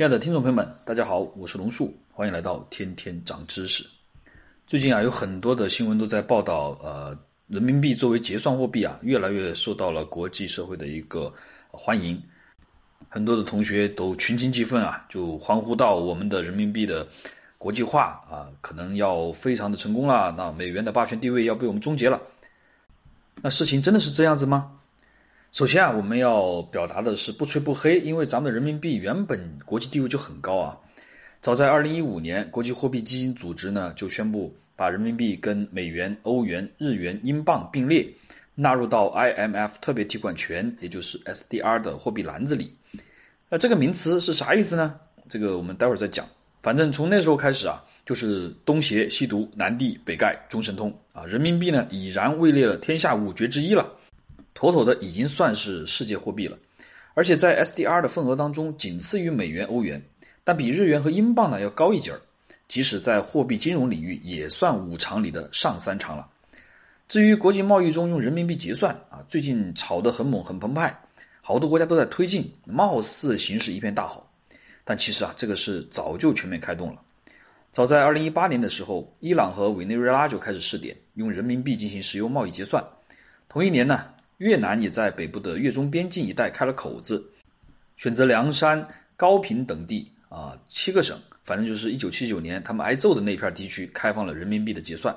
亲爱的听众朋友们，大家好，我是龙树，欢迎来到天天长知识。最近啊，有很多的新闻都在报道，呃，人民币作为结算货币啊，越来越受到了国际社会的一个欢迎。很多的同学都群情激愤啊，就欢呼到我们的人民币的国际化啊，可能要非常的成功了。那美元的霸权地位要被我们终结了。那事情真的是这样子吗？首先啊，我们要表达的是不吹不黑，因为咱们的人民币原本国际地位就很高啊。早在二零一五年，国际货币基金组织呢就宣布把人民币跟美元、欧元、日元、英镑并列，纳入到 IMF 特别提款权，也就是 SDR 的货币篮子里。那这个名词是啥意思呢？这个我们待会儿再讲。反正从那时候开始啊，就是东邪西毒，南帝北丐，中神通啊。人民币呢已然位列了天下五绝之一了。妥妥的已经算是世界货币了，而且在 SDR 的份额当中仅次于美元、欧元，但比日元和英镑呢要高一截儿。即使在货币金融领域，也算五常里的上三常了。至于国际贸易中用人民币结算啊，最近炒得很猛、很澎湃，好多国家都在推进，貌似形势一片大好。但其实啊，这个是早就全面开动了。早在2018年的时候，伊朗和委内瑞拉就开始试点用人民币进行石油贸易结算。同一年呢。越南也在北部的越中边境一带开了口子，选择凉山、高平等地啊，七个省，反正就是一九七九年他们挨揍的那片地区开放了人民币的结算。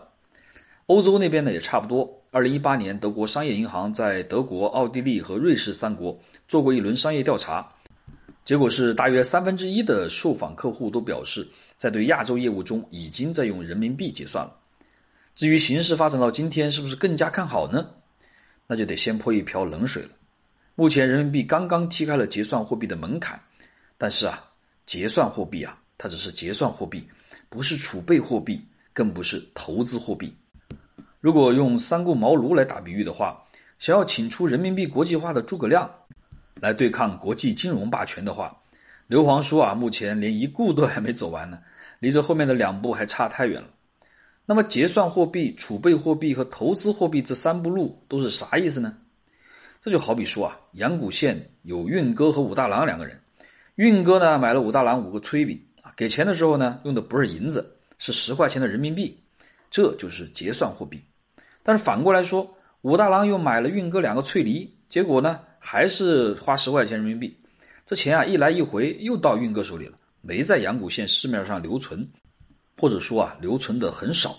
欧洲那边呢也差不多。二零一八年，德国商业银行在德国、奥地利和瑞士三国做过一轮商业调查，结果是大约三分之一的受访客户都表示，在对亚洲业务中已经在用人民币结算了。至于形势发展到今天，是不是更加看好呢？那就得先泼一瓢冷水了。目前人民币刚刚踢开了结算货币的门槛，但是啊，结算货币啊，它只是结算货币，不是储备货币，更不是投资货币。如果用三顾茅庐来打比喻的话，想要请出人民币国际化的诸葛亮来对抗国际金融霸权的话，刘皇叔啊，目前连一步都还没走完呢，离着后面的两步还差太远了。那么，结算货币、储备货币和投资货币这三步路都是啥意思呢？这就好比说啊，阳谷县有运哥和武大郎两个人，运哥呢买了武大郎五个炊饼啊，给钱的时候呢用的不是银子，是十块钱的人民币，这就是结算货币。但是反过来说，武大郎又买了运哥两个翠梨，结果呢还是花十块钱人民币，这钱啊一来一回又到运哥手里了，没在阳谷县市面上留存。或者说啊，留存的很少，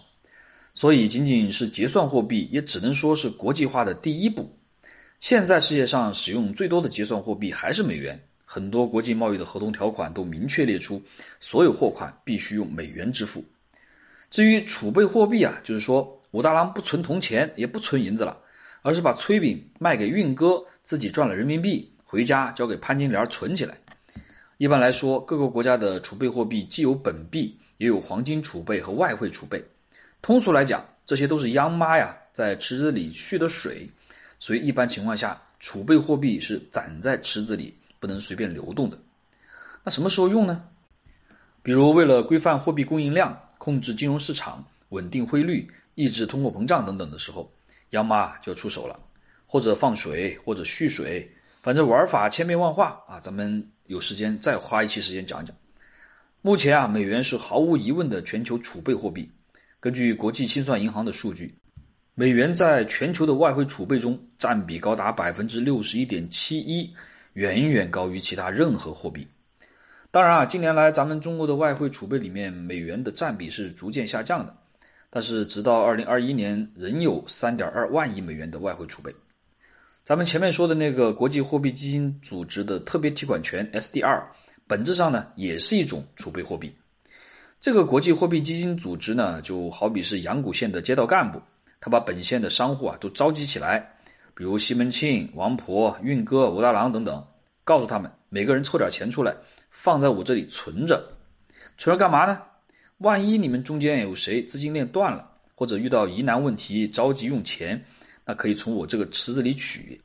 所以仅仅是结算货币，也只能说是国际化的第一步。现在世界上使用最多的结算货币还是美元，很多国际贸易的合同条款都明确列出，所有货款必须用美元支付。至于储备货币啊，就是说武大郎不存铜钱，也不存银子了，而是把炊饼卖给运哥，自己赚了人民币，回家交给潘金莲存起来。一般来说，各个国家的储备货币既有本币。也有黄金储备和外汇储备，通俗来讲，这些都是央妈呀在池子里蓄的水，所以一般情况下，储备货币是攒在池子里，不能随便流动的。那什么时候用呢？比如为了规范货币供应量、控制金融市场、稳定汇率、抑制通货膨胀等等的时候，央妈就出手了，或者放水，或者蓄水，反正玩法千变万化啊！咱们有时间再花一期时间讲讲。目前啊，美元是毫无疑问的全球储备货币。根据国际清算银行的数据，美元在全球的外汇储备中占比高达百分之六十一点七一，远远高于其他任何货币。当然啊，近年来咱们中国的外汇储备里面，美元的占比是逐渐下降的。但是，直到二零二一年，仍有三点二万亿美元的外汇储备。咱们前面说的那个国际货币基金组织的特别提款权 SDR。本质上呢，也是一种储备货币。这个国际货币基金组织呢，就好比是阳谷县的街道干部，他把本县的商户啊都召集起来，比如西门庆、王婆、运哥、武大郎等等，告诉他们每个人凑点钱出来，放在我这里存着。存着干嘛呢？万一你们中间有谁资金链断了，或者遇到疑难问题着急用钱，那可以从我这个池子里取，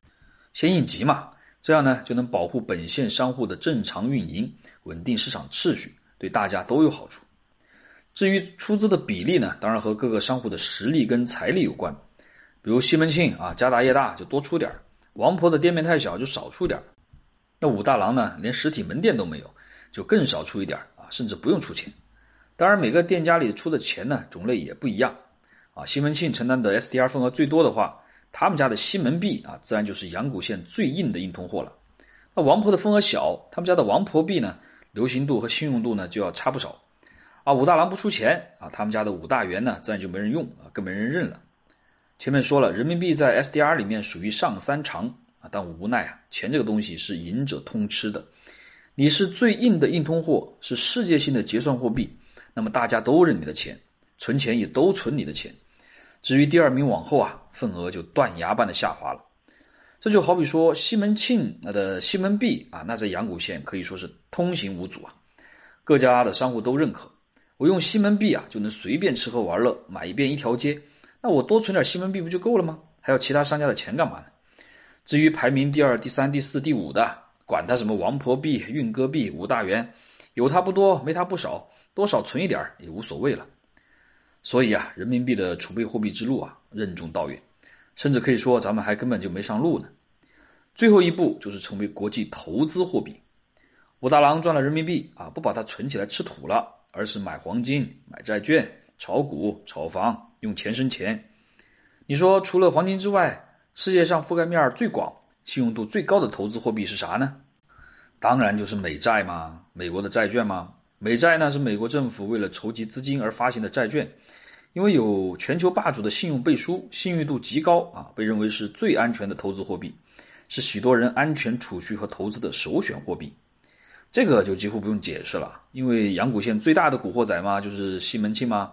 先应急嘛。这样呢，就能保护本县商户的正常运营，稳定市场秩序，对大家都有好处。至于出资的比例呢，当然和各个商户的实力跟财力有关。比如西门庆啊，家大业大就多出点王婆的店面太小就少出点那武大郎呢，连实体门店都没有，就更少出一点啊，甚至不用出钱。当然，每个店家里出的钱呢种类也不一样啊。西门庆承担的 SDR 份额最多的话，他们家的西门币啊，自然就是阳谷县最硬的硬通货了。那王婆的份额小，他们家的王婆币呢，流行度和信用度呢就要差不少。啊，武大郎不出钱啊，他们家的武大元呢，自然就没人用啊，更没人认了。前面说了，人民币在 SDR 里面属于上三常啊，但无奈啊，钱这个东西是赢者通吃的。你是最硬的硬通货，是世界性的结算货币，那么大家都认你的钱，存钱也都存你的钱。至于第二名往后啊，份额就断崖般的下滑了。这就好比说西门庆的西门币啊，那在阳谷县可以说是通行无阻啊，各家的商户都认可。我用西门币啊，就能随便吃喝玩乐，买一遍一条街。那我多存点西门币不就够了吗？还要其他商家的钱干嘛呢？至于排名第二、第三、第四、第五的，管他什么王婆币、运哥币、五大元，有他不多，没他不少，多少存一点也无所谓了。所以啊，人民币的储备货币之路啊，任重道远，甚至可以说咱们还根本就没上路呢。最后一步就是成为国际投资货币。武大郎赚了人民币啊，不把它存起来吃土了，而是买黄金、买债券、炒股、炒房。用钱生钱，你说除了黄金之外，世界上覆盖面最广、信用度最高的投资货币是啥呢？当然就是美债嘛，美国的债券嘛。美债呢是美国政府为了筹集资金而发行的债券，因为有全球霸主的信用背书，信誉度极高啊，被认为是最安全的投资货币，是许多人安全储蓄和投资的首选货币。这个就几乎不用解释了，因为阳谷县最大的古惑仔嘛，就是西门庆嘛。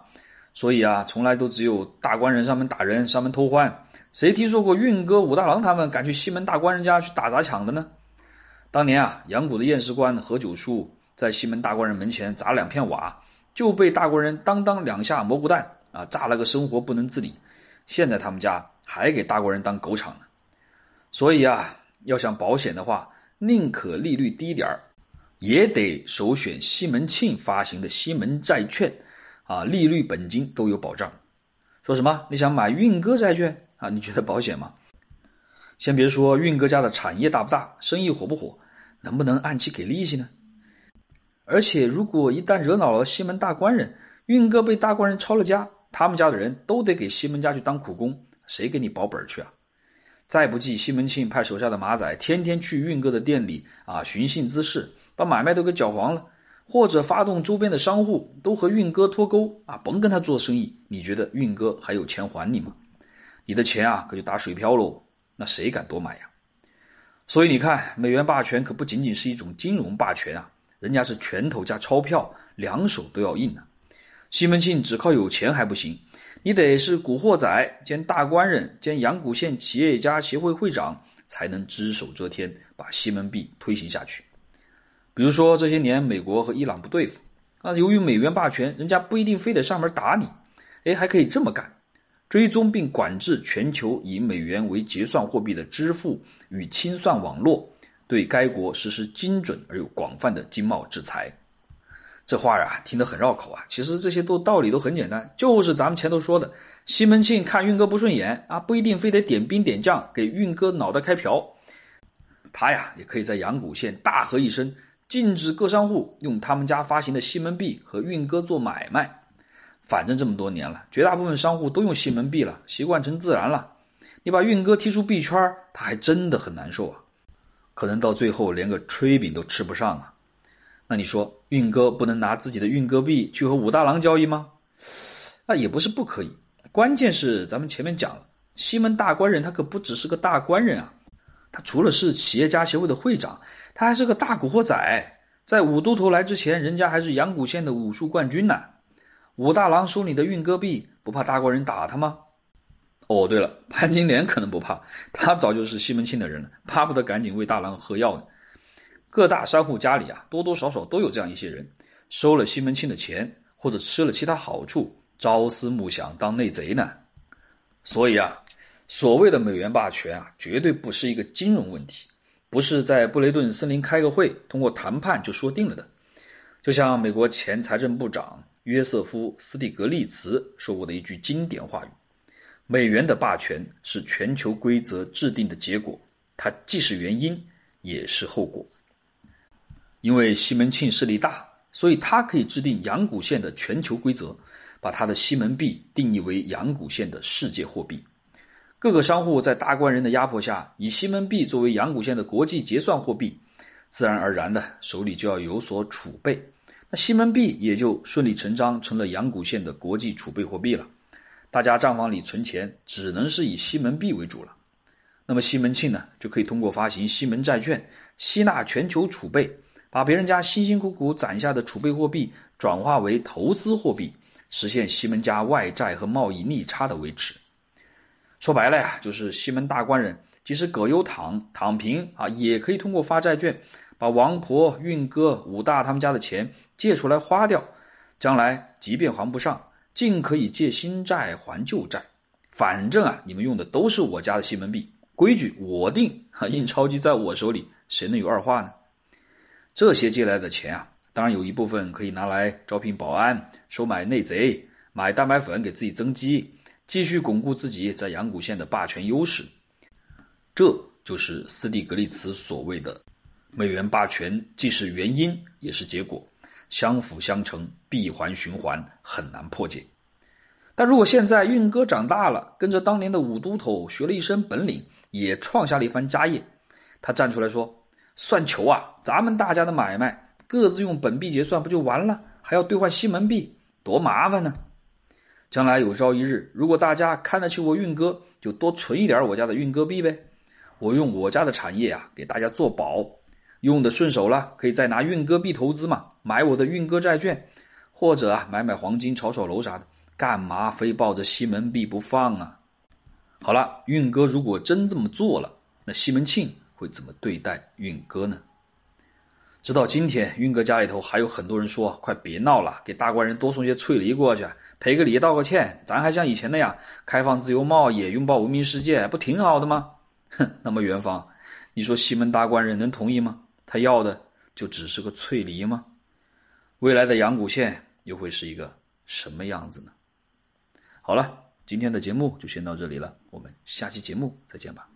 所以啊，从来都只有大官人上门打人、上门偷欢，谁听说过运哥、武大郎他们敢去西门大官人家去打砸抢的呢？当年啊，阳谷的验尸官何九叔在西门大官人门前砸两片瓦，就被大官人当当两下蘑菇弹啊，炸了个生活不能自理。现在他们家还给大官人当狗场呢。所以啊，要想保险的话，宁可利率低点儿，也得首选西门庆发行的西门债券。啊，利率、本金都有保障。说什么？你想买运哥债券啊？你觉得保险吗？先别说运哥家的产业大不大，生意火不火，能不能按期给利息呢？而且，如果一旦惹恼了西门大官人，运哥被大官人抄了家，他们家的人都得给西门家去当苦工，谁给你保本去啊？再不济，西门庆派手下的马仔天天去运哥的店里啊寻衅滋事，把买卖都给搅黄了。或者发动周边的商户都和运哥脱钩啊，甭跟他做生意。你觉得运哥还有钱还你吗？你的钱啊，可就打水漂喽。那谁敢多买呀？所以你看，美元霸权可不仅仅是一种金融霸权啊，人家是拳头加钞票，两手都要硬啊。西门庆只靠有钱还不行，你得是古惑仔兼大官人兼阳谷县企业家协会会长，才能只手遮天，把西门币推行下去。比如说这些年美国和伊朗不对付，啊，由于美元霸权，人家不一定非得上门打你，哎，还可以这么干，追踪并管制全球以美元为结算货币的支付与清算网络，对该国实施精准而又广泛的经贸制裁。这话啊，听得很绕口啊，其实这些都道理都很简单，就是咱们前头说的，西门庆看运哥不顺眼啊，不一定非得点兵点将给运哥脑袋开瓢，他呀也可以在阳谷县大喝一声。禁止各商户用他们家发行的西门币和运哥做买卖。反正这么多年了，绝大部分商户都用西门币了，习惯成自然了。你把运哥踢出币圈，他还真的很难受啊。可能到最后连个炊饼都吃不上啊。那你说，运哥不能拿自己的运哥币去和武大郎交易吗？那也不是不可以。关键是咱们前面讲了，西门大官人他可不只是个大官人啊，他除了是企业家协会的会长。他还是个大古惑仔，在武都头来之前，人家还是阳谷县的武术冠军呢。武大郎收你的运哥币，不怕大官人打他吗？哦，对了，潘金莲可能不怕，他早就是西门庆的人了，巴不得赶紧为大郎喝药呢。各大商户家里啊，多多少少都有这样一些人，收了西门庆的钱，或者吃了其他好处，朝思暮想当内贼呢。所以啊，所谓的美元霸权啊，绝对不是一个金融问题。不是在布雷顿森林开个会，通过谈判就说定了的。就像美国前财政部长约瑟夫·斯蒂格利茨说过的一句经典话语：“美元的霸权是全球规则制定的结果，它既是原因，也是后果。”因为西门庆势力大，所以他可以制定阳谷县的全球规则，把他的西门币定义为阳谷县的世界货币。各个商户在大官人的压迫下，以西门币作为阳谷县的国际结算货币，自然而然的手里就要有所储备。那西门币也就顺理成章成了阳谷县的国际储备货币了。大家账房里存钱只能是以西门币为主了。那么西门庆呢，就可以通过发行西门债券，吸纳全球储备，把别人家辛辛苦苦攒下的储备货币转化为投资货币，实现西门家外债和贸易逆差的维持。说白了呀，就是西门大官人即使葛优躺躺平啊，也可以通过发债券，把王婆、运哥、武大他们家的钱借出来花掉，将来即便还不上，尽可以借新债还旧债。反正啊，你们用的都是我家的西门币，规矩我定，哈印钞机在我手里，谁能有二话呢？这些借来的钱啊，当然有一部分可以拿来招聘保安、收买内贼、买蛋白粉给自己增肌。继续巩固自己在阳谷县的霸权优势，这就是斯蒂格利茨所谓的“美元霸权既是原因也是结果，相辅相成，闭环循环，很难破解。”但如果现在运哥长大了，跟着当年的武都头学了一身本领，也创下了一番家业，他站出来说：“算球啊，咱们大家的买卖各自用本币结算不就完了？还要兑换西门币，多麻烦呢！”将来有朝一日，如果大家看得起我运哥，就多存一点我家的运哥币呗。我用我家的产业啊，给大家做保，用的顺手了，可以再拿运哥币投资嘛，买我的运哥债券，或者啊买买黄金、炒炒楼啥的。干嘛非抱着西门币不放啊？好了，运哥如果真这么做了，那西门庆会怎么对待运哥呢？直到今天，运哥家里头还有很多人说：“快别闹了，给大官人多送些翠梨过去。”赔个礼，道个歉，咱还像以前那样开放自由贸易，拥抱文明世界，不挺好的吗？哼，那么元芳，你说西门大官人能同意吗？他要的就只是个翠梨吗？未来的阳谷县又会是一个什么样子呢？好了，今天的节目就先到这里了，我们下期节目再见吧。